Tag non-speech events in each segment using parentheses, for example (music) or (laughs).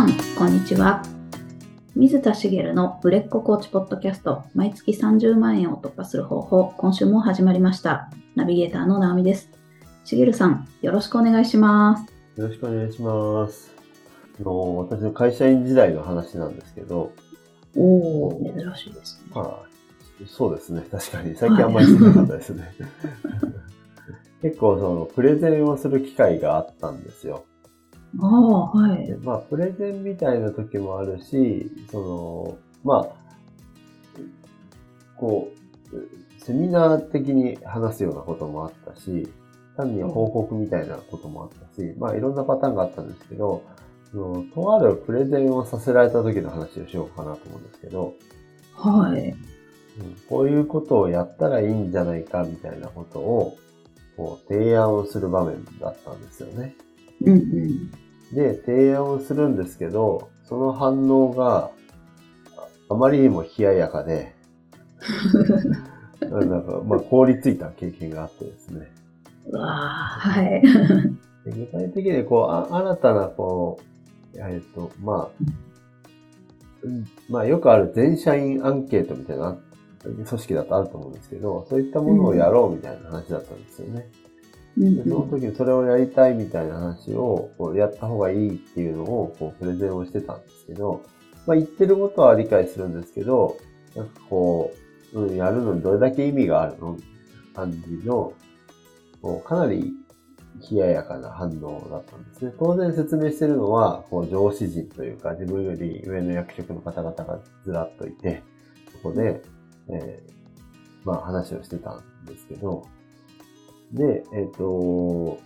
さん、こんにちは。水田茂の売れっ子コーチポッドキャスト、毎月30万円を突破する方法、今週も始まりました。ナビゲーターの直美です。茂さん、よろしくお願いします。よろしくお願いします。あの私の会社員時代の話なんですけど、おお、珍しいですね。まあ、そうですね。確かに。最近あんまりしてなかったですね。(laughs) 結構、その、プレゼンをする機会があったんですよ。ああ、はいで。まあ、プレゼンみたいな時もあるし、その、まあ、こう、セミナー的に話すようなこともあったし、単に報告みたいなこともあったし、まあ、いろんなパターンがあったんですけど、そのとあるプレゼンをさせられた時の話をしようかなと思うんですけど、はい。うんこういうことをやったらいいんじゃないかみたいなことを、こう提案をする場面だったんですよね。うんうん。で、提案をするんですけど、その反応がああまりにも冷ややかで、(laughs) なんか、まあ、凍りついた経験があってですね。うわあ、はい。で具体的に、こう、あ新たな、こう、えっと、まあ、うんまあ、よくある全社員アンケートみたいな組織だとあると思うんですけど、そういったものをやろうみたいな話だったんですよね。うんでその時にそれをやりたいみたいな話を、こうやった方がいいっていうのを、こう、プレゼンをしてたんですけど、まあ、言ってることは理解するんですけど、なんかこう、うん、やるのにどれだけ意味があるの感じの、こう、かなり冷ややかな反応だったんですね。当然説明してるのは、こう、上司陣というか、自分より上の役職の方々がずらっといて、そこで、えーまあ話をしてたんですけど、で、えっ、と、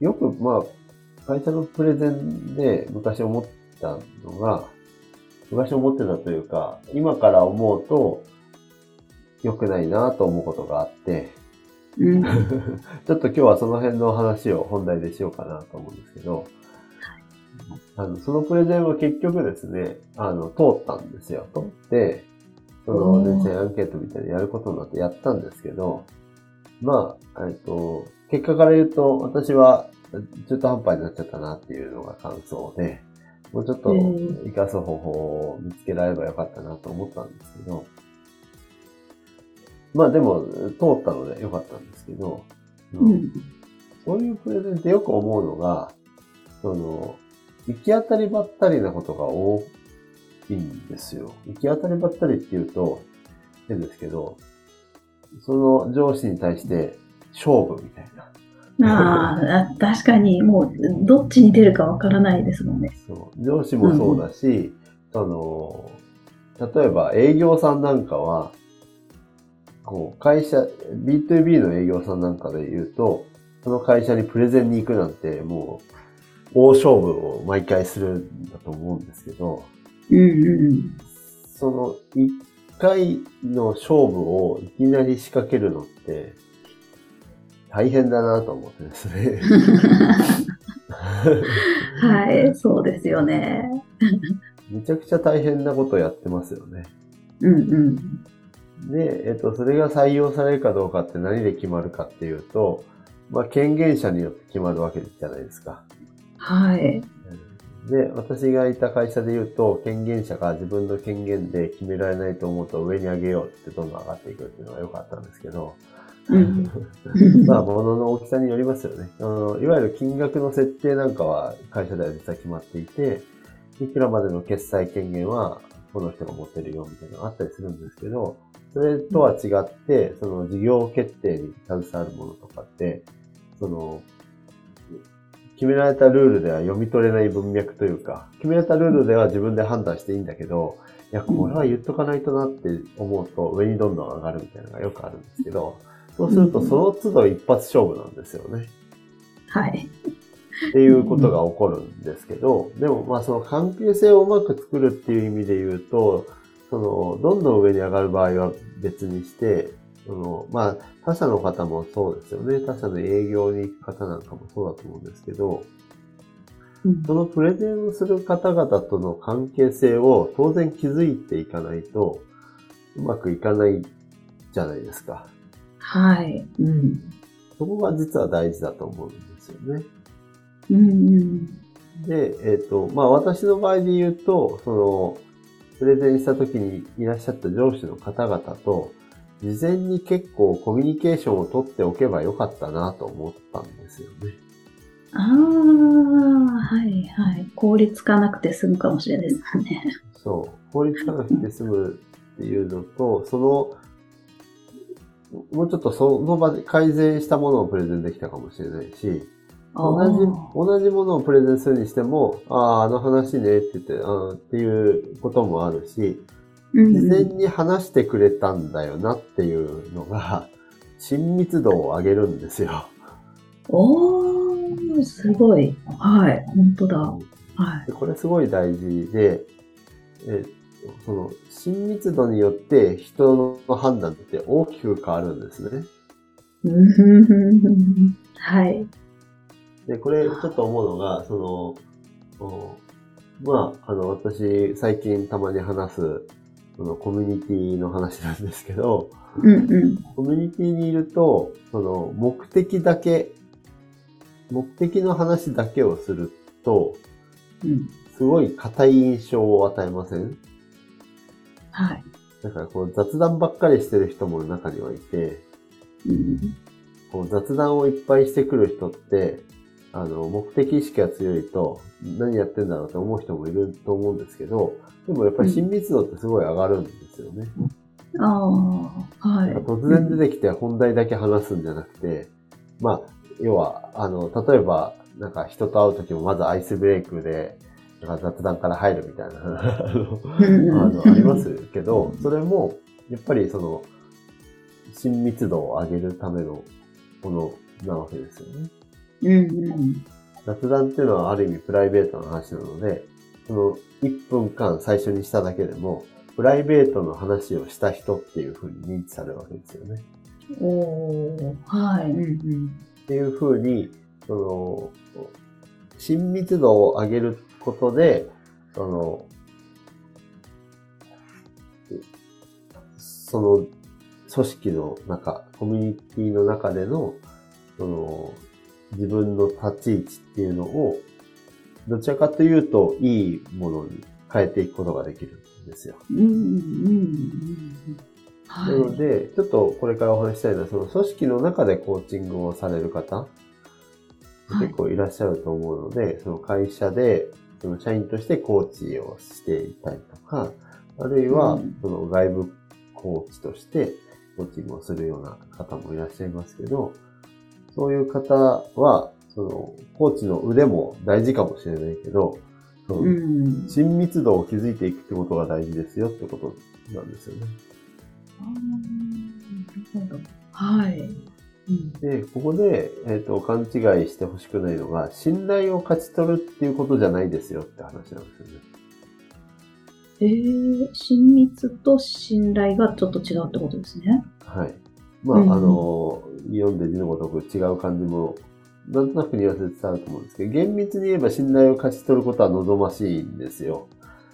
よく、まあ、会社のプレゼンで昔思ったのが、昔思ってたというか、今から思うと良くないなと思うことがあって、うん。(laughs) ちょっと今日はその辺の話を本題でしようかなと思うんですけど、あのそのプレゼンは結局ですね、あの、通ったんですよ。通って、その、全然アンケートみたいにやることになってやったんですけど、まあ、えっと、結果から言うと、私は中途半端になっちゃったなっていうのが感想で、もうちょっとうん活かす方法を見つけられればよかったなと思ったんですけど、まあでも、通ったのでよかったんですけど、うん。そういうプレゼンってよく思うのが、その、行き当たりばったりなことが多いんですよ。行き当たりばったりって言うと変ですけど、その上司に対して勝負みたいな。ああ、確かに、もう、どっちに出るかわからないですもんね。そう上司もそうだし、その、例えば営業さんなんかは、こう、会社、B2B の営業さんなんかで言うと、その会社にプレゼンに行くなんて、もう、大勝負を毎回するんだと思うんですけど、うんうん。その、一回の勝負をいきなり仕掛けるのって、大変だなと思ってですね。はい、そうですよね。めちゃくちゃ大変なことをやってますよね。うんうん。で、えっと、それが採用されるかどうかって何で決まるかっていうと、まあ、権限者によって決まるわけじゃないですか。はい。で、私がいた会社で言うと、権限者が自分の権限で決められないと思うと上に上げようってどんどん上がっていくっていうのが良かったんですけど、うん。(laughs) (laughs) まあ、物の大きさによりますよね。あのいわゆる金額の設定なんかは会社では実は決まっていて、いくらまでの決済権限はこの人が持ってるよみたいなのがあったりするんですけど、それとは違って、その事業決定に携わるものとかって、その、決められたルールでは読み取れない文脈というか、決められたルールでは自分で判断していいんだけど、いや、これは言っとかないとなって思うと上にどんどん上がるみたいなのがよくあるんですけど、そうするとその都度一発勝負なんですよね。はい。っていうことが起こるんですけど、でもまあその関係性をうまく作るっていう意味で言うと、その、どんどん上に上がる場合は別にして、その、まあ他社の方もそうですよね。他社の営業に行く方なんかもそうだと思うんですけど、うんそのプレゼンをする方々との関係性を当然築いていかないと、うまくいかないじゃないですか。はい。うん。そこが実は大事だと思うんですよね。うんうん。で、えっ、と、まあ私の場合で言うと、その、プレゼンした時にいらっしゃった上司の方々と、事前に結構コミュニケーションを取っておけばよかったなと思ったんですよね。ああ、はいはい。効率化なくて済むかもしれないですね。そう。効率化なくて済むっていうのと、その、もうちょっとその場で改善したものをプレゼンできたかもしれないし、同じ、同じものをプレゼンするにしても、ああ、あの話ねって言って、あっていうこともあるし、事前に話してくれたんだよなっていうのが、(laughs) 親密度を上げるんですよ。おー、すごい。はい、本当だ。はい。これすごい大事で、えその、親密度によって人の判断って大きく変わるんですね。はい。で、これちょっと思うのが、その、まあ、あの、私、最近たまに話す、そのコミュニティの話なんですけど、うんうん、コミュニティにいると、その、目的だけ、目的の話だけをすると、うん、すごい硬い印象を与えません？はい。だからこう雑談ばっかりしてる人も中にはいて、うん、こう雑談をいっぱいしてくる人って、あの、目的意識が強いと、何やってんだろうって思う人もいると思うんですけど、でもやっぱり親密度ってすごい上がるんですよね。うん、ああ、はい。突然出てきて本題だけ話すんじゃなくて、まあ、要は、あの、例えば、なんか人と会うときもまずアイスブレイクで、なんか雑談から入るみたいなあの、ありますけど、それも、やっぱりその、親密度を上げるためのものなわけですよね。うんうん、雑談っていうのはある意味プライベートの話なので、その1分間最初にしただけでも、プライベートの話をした人っていうふうに認知されるわけですよね。おはい。うんうん、っていうふうに、その、親密度を上げることで、その、その組織の中、コミュニティの中での、その、自分の立ち位置っていうのを、どちらかというと、いいものに変えていくことができるんですよ。うんうんうんなので、ちょっとこれからお話したいのは、その組織の中でコーチングをされる方、結構いらっしゃると思うので、はい、その会社で、その社員としてコーチをしていたりとか、あるいは、その外部コーチとしてコーチングをするような方もいらっしゃいますけど、そういう方は、その、コーチの腕も大事かもしれないけど、その親密度を築いていくってことが大事ですよってことなんですよね。なるほど。はい。で、ここで、えっ、ー、と、勘違いしてほしくないのが、信頼を勝ち取るっていうことじゃないですよって話なんですよね。えー、親密と信頼がちょっと違うってことですね。はい。まあ、うん、あの、読んで字のごとく違う感じも、なんとなくニュアンスで伝わると思うんですけど、厳密に言えば信頼を勝ち取ることは望ましいんですよ。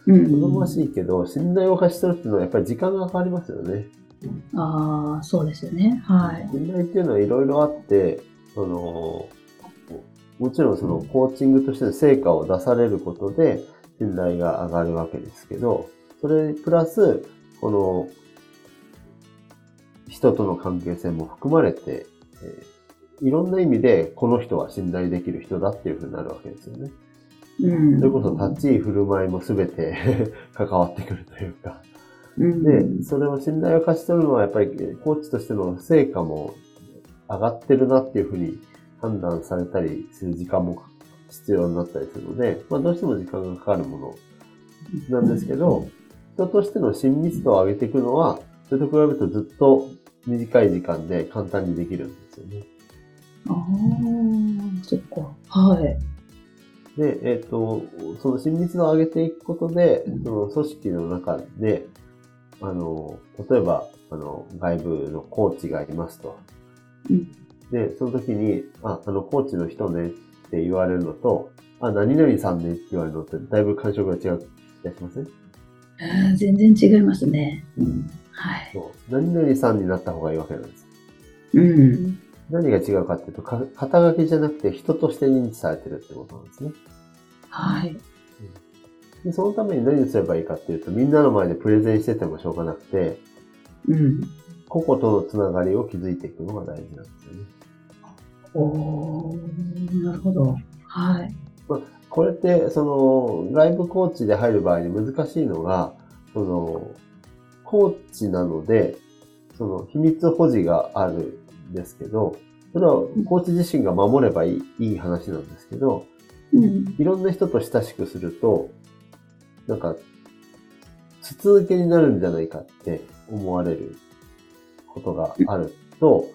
うん、望ましいけど、信頼を勝ち取るっていうのはやっぱり時間がかかりますよね。ああ、そうですよね。はい。信頼っていうのはいろいろあって、その、もちろんそのコーチングとしての成果を出されることで信頼が上がるわけですけど、それプラス、この人との関係性も含まれて、えー、いろんな意味でこの人は信頼できる人だっていうふうになるわけですよね。うん、それこそ立ち居振る舞いもすべて (laughs) 関わってくるというか。で、それを信頼を勝ち取るのはやっぱりコーチとしての成果も上がってるなっていうふうに判断されたりする時間も必要になったりするので、まあどうしても時間がかかるものなんですけど、人としての親密度を上げていくのは、それと比べるとずっと短い時間で簡単にできるんですよね。ああ、そっか。はい。で、えっ、ー、と、その親密度を上げていくことで、その組織の中で、あの、例えば、あの、外部のコーチがいますと。うん、で、その時に、あ、あの、コーチの人ねって言われるのと、あ、何々さんねって言われるのって、だいぶ感触が違う気がしません？あ全然違いますね。うん。はい。そう。何々さんになった方がいいわけなんです。うん。何が違うかっていうと、か肩書きじゃなくて人として認知されてるってことなんですね。はい。でそのために何すればいいかっていうと、みんなの前でプレゼンしててもしょうがなくて、うん。個々とのつながりを築いていくのが大事なんですよね。おー、なるほど。はい。これって、その、外部コーチで入る場合に難しいのが、その、コーチなので、その、秘密保持があるんですけど、それはコーチ自身が守ればいいいい話なんですけど、うん。いろんな人と親しくすると、なんか、筒抜けになるんじゃないかって思われることがあると、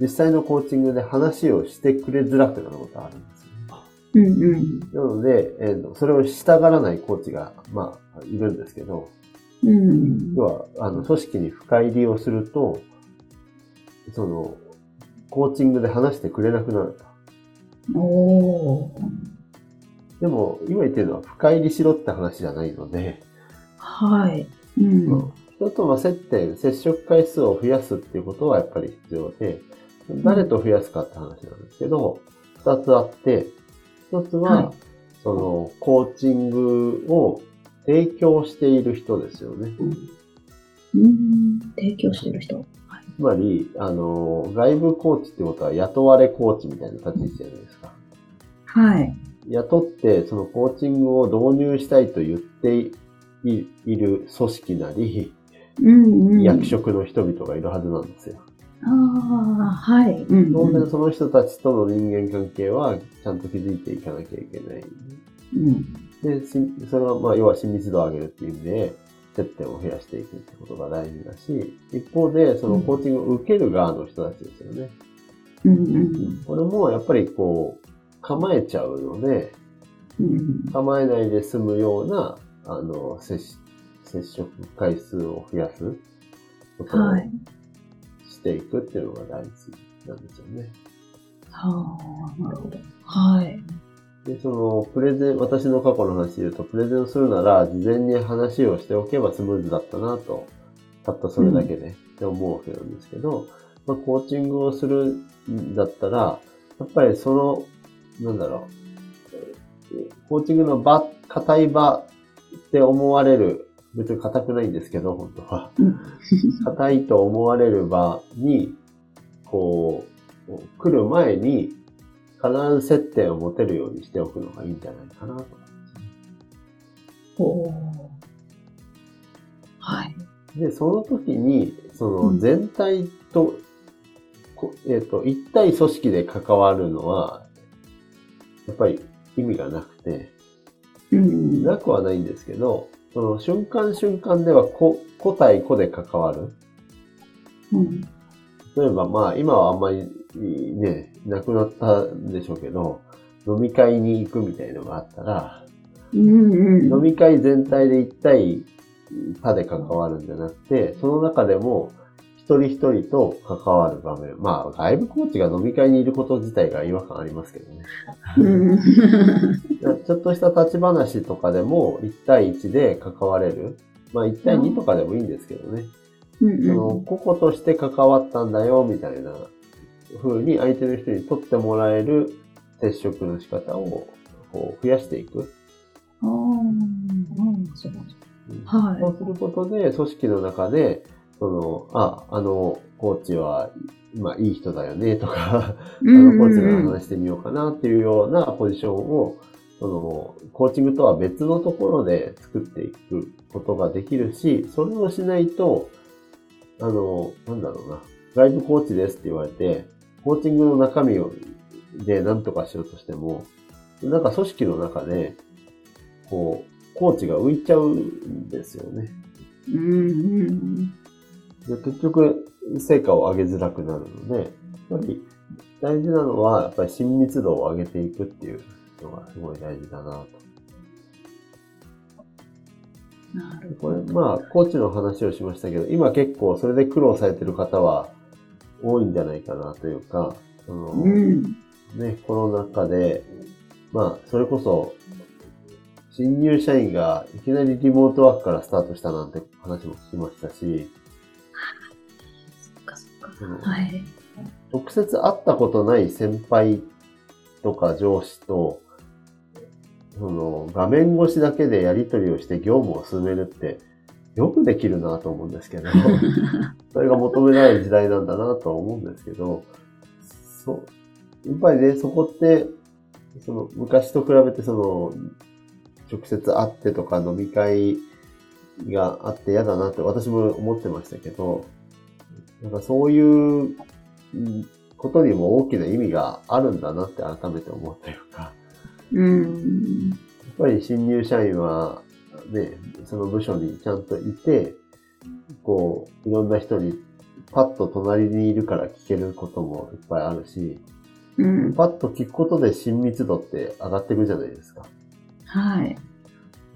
実際のコーチングで話をしてくれづらくなることがあるんですよね。うんうん。なので、えーとそれをしたがらないコーチが、まあ、いるんですけど、うん。要は、あの、組織に深入りをすると、その、コーチングで話してくれなくなると。おー。でも、今言ってるのは深入りしろって話じゃないので、はい。うん。人との接点、接触回数を増やすっていうことはやっぱり必要で、誰と増やすかって話なんですけど、二つあって、一つは、はいその、コーチングを提供している人ですよね。うん。提供してる人。つまり、あの、外部コーチってことは雇われコーチみたいな立ち位置じゃないですか。はい。雇って、そのコーチングを導入したいと言っていいる組織なり、うんうん。役職の人々がいるはずなんですよ。ああ、はい。うん当然うん。その人たちとの人間関係はちゃんと築いていかなきゃいけない。うん。で、しそれはまあ要は親密度を上げるっていう意味で、接点を増やしていくってことが大事だし、一方でそのコーチングを受ける側の人たちですよね。うんうんこれもやっぱりこう、構えちゃうので、うん。構えないで済むような、あの、接し接触回数を増やすことをはい。していくっていうのが大事なんですよね。はあ、なるほど。はい。で、その、プレゼン、私の過去の話で言うと、プレゼンをするなら、事前に話をしておけばスムーズだったなと、たったそれだけで、って思うわけなんですけど、まあ、コーチングをするんだったら、やっぱりその、なんだろう、えーコーチングの場、硬い場って思われる、別に硬くないんですけど、本当は。うん硬いと思われる場に、こう、来る前に、必ず接点を持てるようにしておくのがいいんじゃないかなと。おーはい。で、その時に、そうのん全体と、こえっ、と、一対組織で関わるのは、やっぱり意味がなくて、うん。なくはないんですけど、その瞬間瞬間では個、個対個で関わる。うん。例えばまあ今はあんまりね、なくなったんでしょうけど、飲み会に行くみたいのがあったら、うんうん。飲み会全体で一対他で関わるんじゃなくて、その中でも一人一人と関わる場面。まあ外部コーチが飲み会にいること自体が違和感ありますけどね。うん。ちょっとした立ち話とかでも1対1で関われる。まあ1対2とかでもいいんですけどね。うんその個々として関わったんだよ、みたいな風に相手の人に取ってもらえる接触の仕方をこう増やしていく。ああ、うん、そうはい。そうすることで、組織の中で、その、あ、あの、コーチは、まあ、いい人だよね、とか、あのコーチの話してみようかなっていうようなポジションを、その、コーチングとは別のところで作っていくことができるし、それをしないと、あの、なんだろうな、外部コーチですって言われて、コーチングの中身をで何とかしようとしても、なんか組織の中で、こう、コーチが浮いちゃうんですよね。うんうんで結局、成果を上げづらくなるので、やっぱり大事なのは、やっぱり親密度を上げていくっていうのがすごい大事だなと。なるこれ、まあ、コーチの話をしましたけど、今結構それで苦労されてる方は多いんじゃないかなというか、そのうん。ね、コロナ禍で、まあ、それこそ、新入社員がいきなりリモートワークからスタートしたなんて話も聞きましたし、そっかそっか。はい。直接会ったことない先輩とか上司と、その画面越しだけでやり取りをして業務を進めるってよくできるなと思うんですけど、(laughs) それが求められる時代なんだなとは思うんですけど、そう、やっぱりね、そこって、その昔と比べてその、直接会ってとか飲み会があって嫌だなって私も思ってましたけど、なんかそういうことにも大きな意味があるんだなって改めて思うというか、うん、やっぱり新入社員はね、その部署にちゃんといて、こう、いろんな人にパッと隣にいるから聞けることもいっぱいあるし、うん、パッと聞くことで親密度って上がっていくじゃないですか。はい。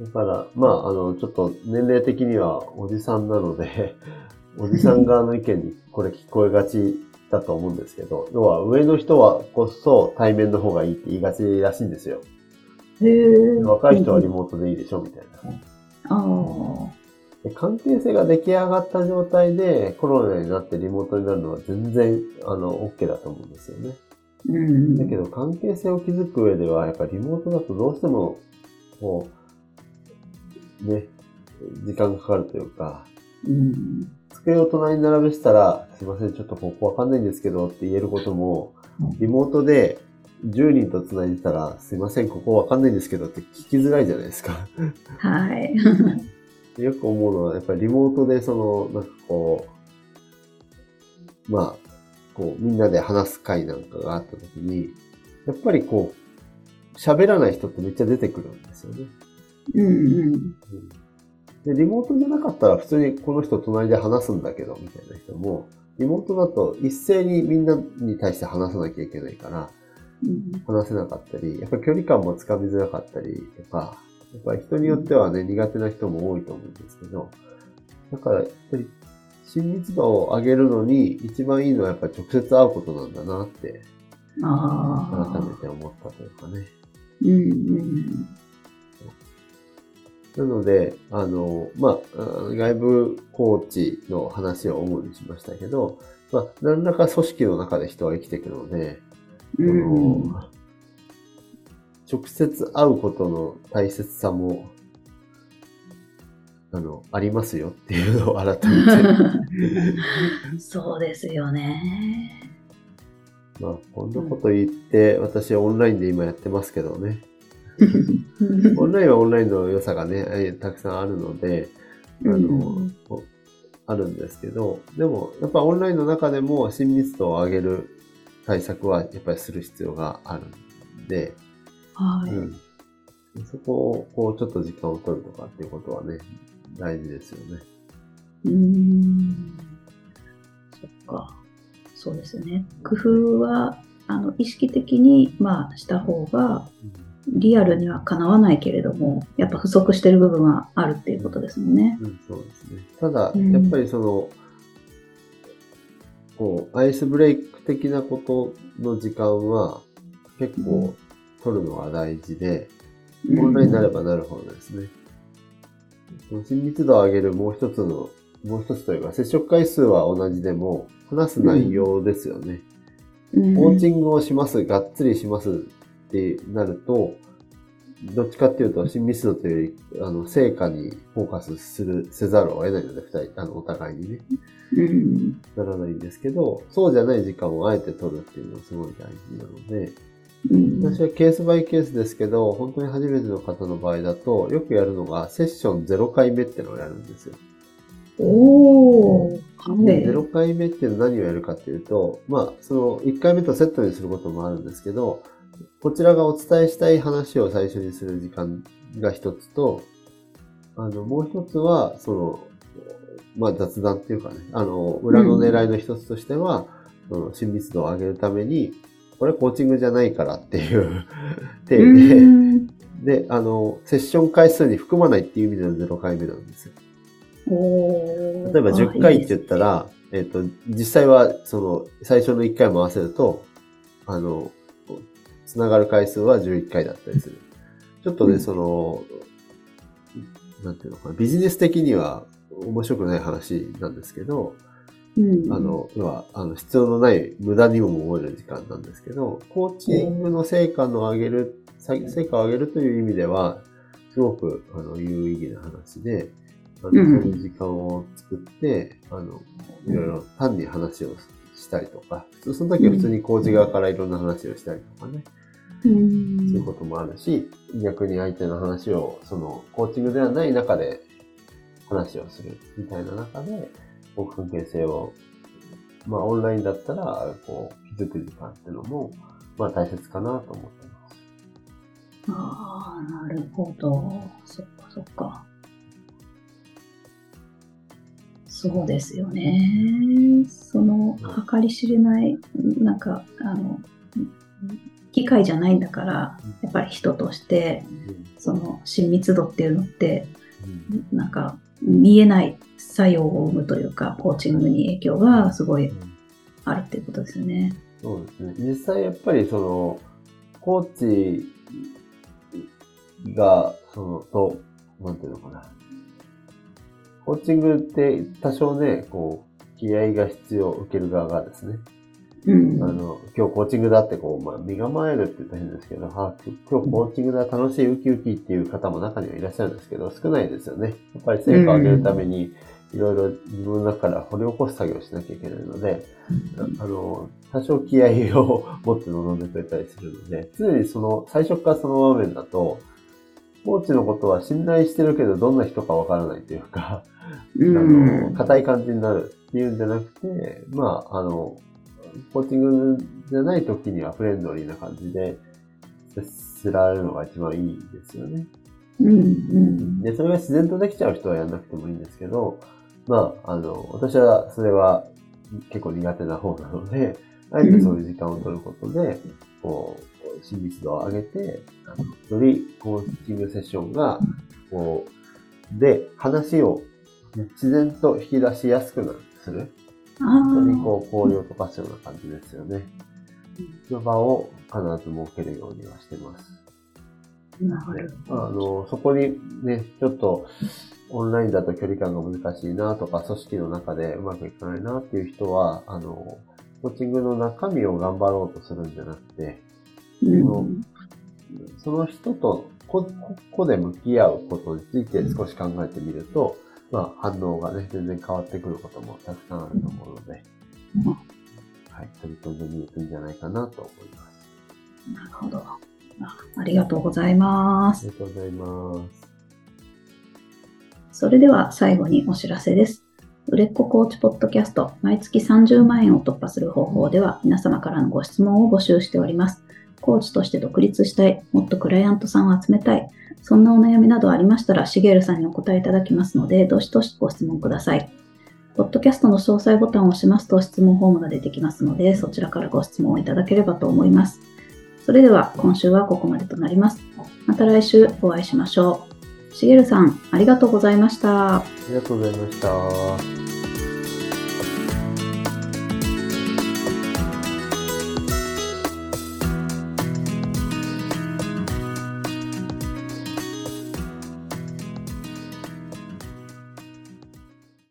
だから、まあ、あの、ちょっと年齢的にはおじさんなので (laughs) おじさん側の意見にこれ聞こえがちだと思うんですけど、要は上の人はこそ対面の方がいいって言いがちらしいんですよ。若い人はリモートでいいでしょみたいな。あ関係性が出来上がった状態でコロナになってリモートになるのは全然あの OK だと思うんですよね。うん、だけど関係性を築く上ではやっぱりリモートだとどうしてもこうね時間がかかるというか、うん、机を隣に並べしたらすいませんちょっとここわかんないんですけどって言えることもリモートで10人と繋いでたら、すいません、ここわかんないんですけどって聞きづらいじゃないですか。はい。(laughs) よく思うのは、やっぱりリモートで、その、なんかこう、まあ、こう、みんなで話す会なんかがあった時に、やっぱりこう、喋らない人ってめっちゃ出てくるんですよね。うんうん。で、リモートじゃなかったら普通にこの人隣で話すんだけど、みたいな人も、リモートだと一斉にみんなに対して話さなきゃいけないから、話せなかったり、やっぱり距離感もつかみづらかったりとか、やっぱり人によってはね、苦手な人も多いと思うんですけど、だからやっぱり親密度を上げるのに一番いいのはやっぱり直接会うことなんだなって、改めて思ったというかね。うんうんなので、あの、まあ、外部コーチの話を主にしましたけど、まあ、何らか組織の中で人は生きていくので、うん、直接会うことの大切さも、あの、ありますよっていうのを改めて (laughs) そうですよね。まあ、こんなこと言って、私はオンラインで今やってますけどね。(laughs) オンラインはオンラインの良さがね、たくさんあるので、あの、うん、あるんですけど、でも、やっぱオンラインの中でも親密度を上げる対策はやっぱりする必要があるんで、はい。うん、そこを、こう、ちょっと時間を取るとかっていうことはね、大事ですよね。うん。そっか。そうですよね。工夫は、あの、意識的に、まあ、した方が、リアルにはかなわないけれども、やっぱ不足してる部分はあるっていうことですもんね。うん、そうですね。ただ、やっぱりその、こう、アイスブレイク的なことの時間は結構取るのが大事で、オンラインになればなるほどですね。その親密度を上げるもう一つの、もう一つというか、接触回数は同じでも、話す内容ですよね。コーチングをします、がっつりしますってなると、どっちかっていうと、親密度というより、あの、成果にフォーカスする、せざるを得ないので、二人、あの、お互いにね。うん、ならないんですけど、そうじゃない時間をあえて取るっていうのはすごい大事なので、うん、私はケースバイケースですけど、本当に初めての方の場合だと、よくやるのが、セッション0回目ってのをやるんですよ。おー。で、0回目っていうのは何をやるかっていうと、まあ、その1回目とセットにすることもあるんですけど、こちらがお伝えしたい話を最初にする時間が一つと、あの、もう一つは、その、まあ雑談っていうかね、あの、裏の狙いの一つとしては、うん、その親密度を上げるために、これコーチングじゃないからっていう (laughs) 体で、で、あの、セッション回数に含まないっていう意味での0回目なんですよ。例えば10回って言ったら、いいえっ、と、実際は、その、最初の1回も合わせると、あの、つながる回数は11回だったりする。ちょっとね、うん、その、なんていうのかな、ビジネス的には面白くない話なんですけど、うん、あの、要は、あの、必要のない無駄にも思える時間なんですけど、コーチングの成果の上げるさ成果を上げるという意味では、すごくあの有意義な話で、あのうん。そういう時間を作って、あの、いろいろ単に話をしたりとか、その時は普通に工事側からいろんな話をしたりとかね、うん。そういうこともあるし、逆に相手の話を、その、コーチングではない中で話をするみたいな中で、こう関係性を、まあオンラインだったら、こう、気づく時間っていうのも、まあ大切かなと思ってます。ああ、なるほど。そっかそっか。そうですよね。その、計り知れない、なんか、あの、機械じゃないんだから、やっぱり人として、その親密度っていうのって、うんなんか、見えない作用を生むというか、コーチングに影響がすごいあるっていうことですよね。そうですね。実際やっぱりその、コーチが、その、と、なんていうのかな。コーチングって多少ね、こう、気合が必要、受ける側がですね。うん。あの、今日コーチングだってこう、まあ、身構えるって言ったら変ですけど、あ、今日コーチングだ、楽しい、ウキウキっていう方も中にはいらっしゃるんですけど、少ないですよね。やっぱり成果を上げるために、いろいろ自分の中から掘り起こす作業をしなきゃいけないので、あの、多少気合を持って臨んでくれたりするので、常にその、最初からその場面だと、コーチのことは信頼してるけど、どんな人かわからないというか、うあの、ん。硬い感じになるっていうんじゃなくて、まあ、あの、コーチングじゃない時にはフレンドリーな感じで接すられるのが一番いいですよね。うん。うん。で、それが自然とできちゃう人はやんなくてもいいんですけど、まあ、あの、私はそれは結構苦手な方なので、あえてそういう時間を取ることで、こう、親密度を上げて、よりコーチングセッションが、こう、で、話を自然と引き出しやすくなる、する。あ本当にあ。こう、交流を溶かすような感じですよね。の場を必ず設けるようにはしてます。なるほど。あの、そこにね、ちょっと、オンラインだと距離感が難しいなとか、組織の中でうまくいかないなっていう人は、あの、コーチングの中身を頑張ろうとするんじゃなくて、うん。その人と個個で向き合うことについて少し考えてみると、まあ、反応がね、全然変わってくることもたくさんあると思うので、うんはい、取り組んでみるといいんじゃないかなと思います。なるほど。あありがとうございます。ありがとうございます。それでは最後にお知らせです。売れっ子コーチポッドキャスト、毎月30万円を突破する方法では、皆様からのご質問を募集しております。コーチとして独立したい、もっとクライアントさんを集めたい、そんなお悩みなどありましたら、しげるさんにお答えいただきますので、どしどしご質問ください。ポッドキャストの詳細ボタンを押しますと質問フォームが出てきますので、そちらからご質問をいただければと思います。それでは今週はここまでとなります。また来週お会いしましょう。しげるさん、ありがとうございました。ありがとうございました。